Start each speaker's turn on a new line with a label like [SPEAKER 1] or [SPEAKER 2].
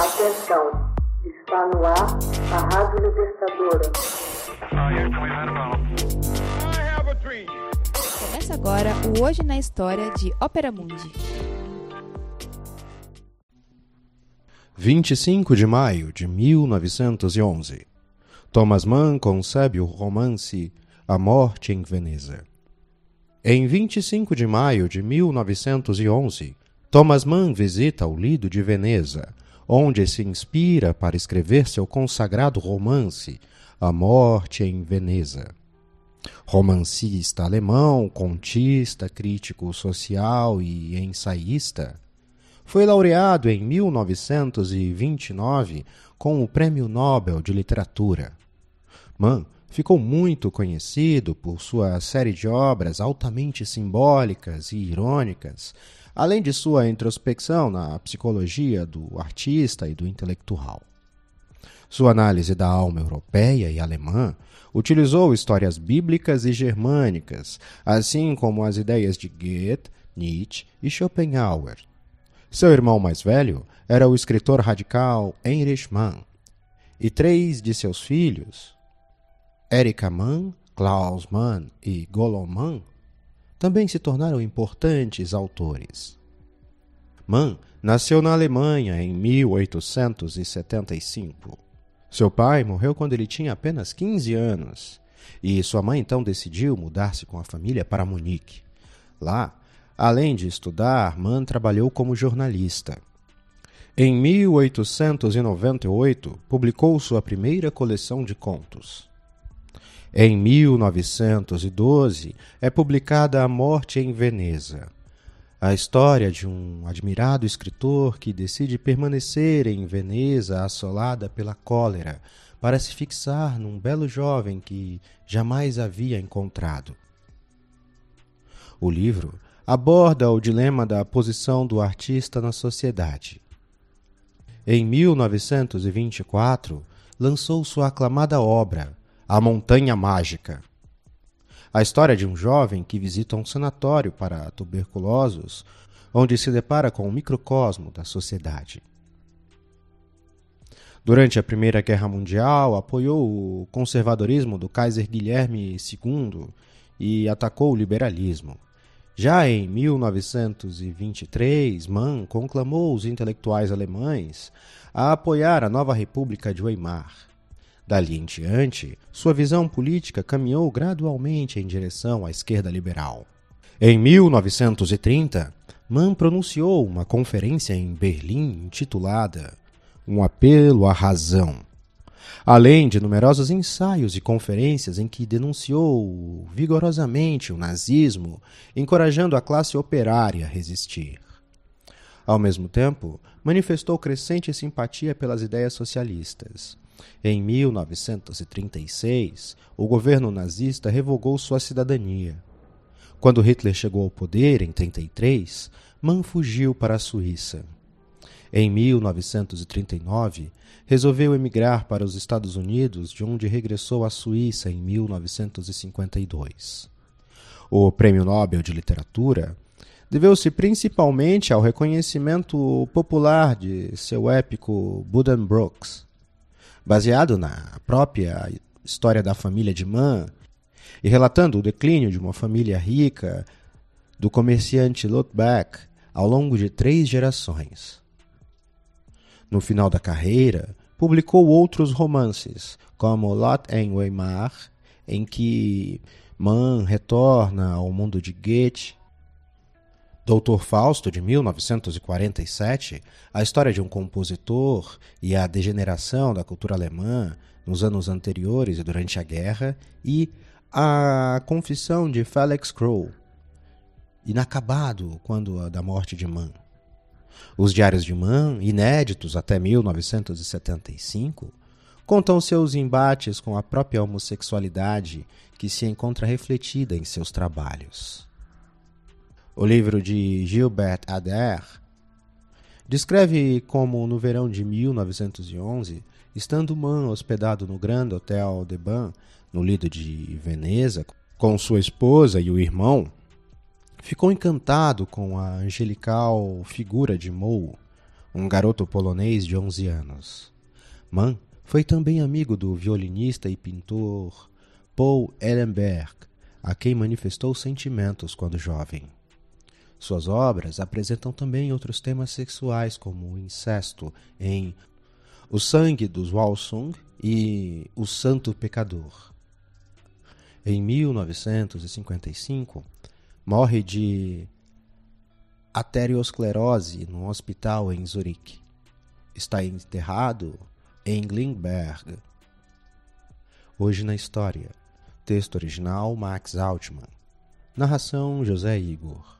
[SPEAKER 1] Atenção, está no ar a Rádio Libertadora.
[SPEAKER 2] Começa agora o Hoje na História de Ópera Mundi.
[SPEAKER 3] 25 de maio de 1911. Thomas Mann concebe o romance A Morte em Veneza. Em 25 de maio de 1911, Thomas Mann visita o Lido de Veneza, onde se inspira para escrever seu consagrado romance A Morte em Veneza. Romancista alemão, contista, crítico social e ensaísta, foi laureado em 1929 com o Prêmio Nobel de Literatura. Mann ficou muito conhecido por sua série de obras altamente simbólicas e irônicas, além de sua introspecção na psicologia do artista e do intelectual. Sua análise da alma europeia e alemã utilizou histórias bíblicas e germânicas, assim como as ideias de Goethe, Nietzsche e Schopenhauer. Seu irmão mais velho era o escritor radical Heinrich Mann, e três de seus filhos, Erika Mann, Klaus Mann e Golom Mann, também se tornaram importantes autores. Mann nasceu na Alemanha em 1875. Seu pai morreu quando ele tinha apenas 15 anos e sua mãe então decidiu mudar-se com a família para Munique. Lá, além de estudar, Mann trabalhou como jornalista. Em 1898, publicou sua primeira coleção de contos. Em 1912 é publicada A Morte em Veneza, a história de um admirado escritor que decide permanecer em Veneza assolada pela cólera para se fixar num belo jovem que jamais havia encontrado. O livro aborda o dilema da posição do artista na sociedade. Em 1924, lançou sua aclamada obra a Montanha Mágica. A história de um jovem que visita um sanatório para tuberculosos, onde se depara com o um microcosmo da sociedade. Durante a Primeira Guerra Mundial, apoiou o conservadorismo do Kaiser Guilherme II e atacou o liberalismo. Já em 1923, Mann conclamou os intelectuais alemães a apoiar a nova República de Weimar Dali em diante, sua visão política caminhou gradualmente em direção à esquerda liberal. Em 1930, Mann pronunciou uma conferência em Berlim intitulada Um Apelo à Razão, além de numerosos ensaios e conferências em que denunciou vigorosamente o nazismo, encorajando a classe operária a resistir. Ao mesmo tempo, manifestou crescente simpatia pelas ideias socialistas. Em 1936, o governo nazista revogou sua cidadania. Quando Hitler chegou ao poder, em 33, Mann fugiu para a Suíça. Em 1939, resolveu emigrar para os Estados Unidos, de onde regressou à Suíça em 1952. O Prêmio Nobel de Literatura deveu-se principalmente ao reconhecimento popular de seu épico Buddenbrooks, baseado na própria história da família de Mann e relatando o declínio de uma família rica do comerciante Lutbeck ao longo de três gerações. No final da carreira, publicou outros romances, como Lot em Weimar, em que Mann retorna ao mundo de Goethe Doutor Fausto, de 1947, a história de um compositor e a degeneração da cultura alemã nos anos anteriores e durante a guerra, e a confissão de Felix Kroll, inacabado quando da morte de Mann. Os diários de Mann, inéditos até 1975, contam seus embates com a própria homossexualidade que se encontra refletida em seus trabalhos. O livro de Gilbert Adair descreve como, no verão de 1911, estando Mann hospedado no Grand Hotel de Ban, no Lido de Veneza, com sua esposa e o irmão, ficou encantado com a angelical figura de Moe, um garoto polonês de 11 anos. Mann foi também amigo do violinista e pintor Paul Ellenberg, a quem manifestou sentimentos quando jovem. Suas obras apresentam também outros temas sexuais, como o incesto em O Sangue dos Walsung e O Santo Pecador. Em 1955, morre de arteriosclerose num hospital em Zurique. Está enterrado em Lindbergh. Hoje na história. Texto original Max Altman. Narração José Igor.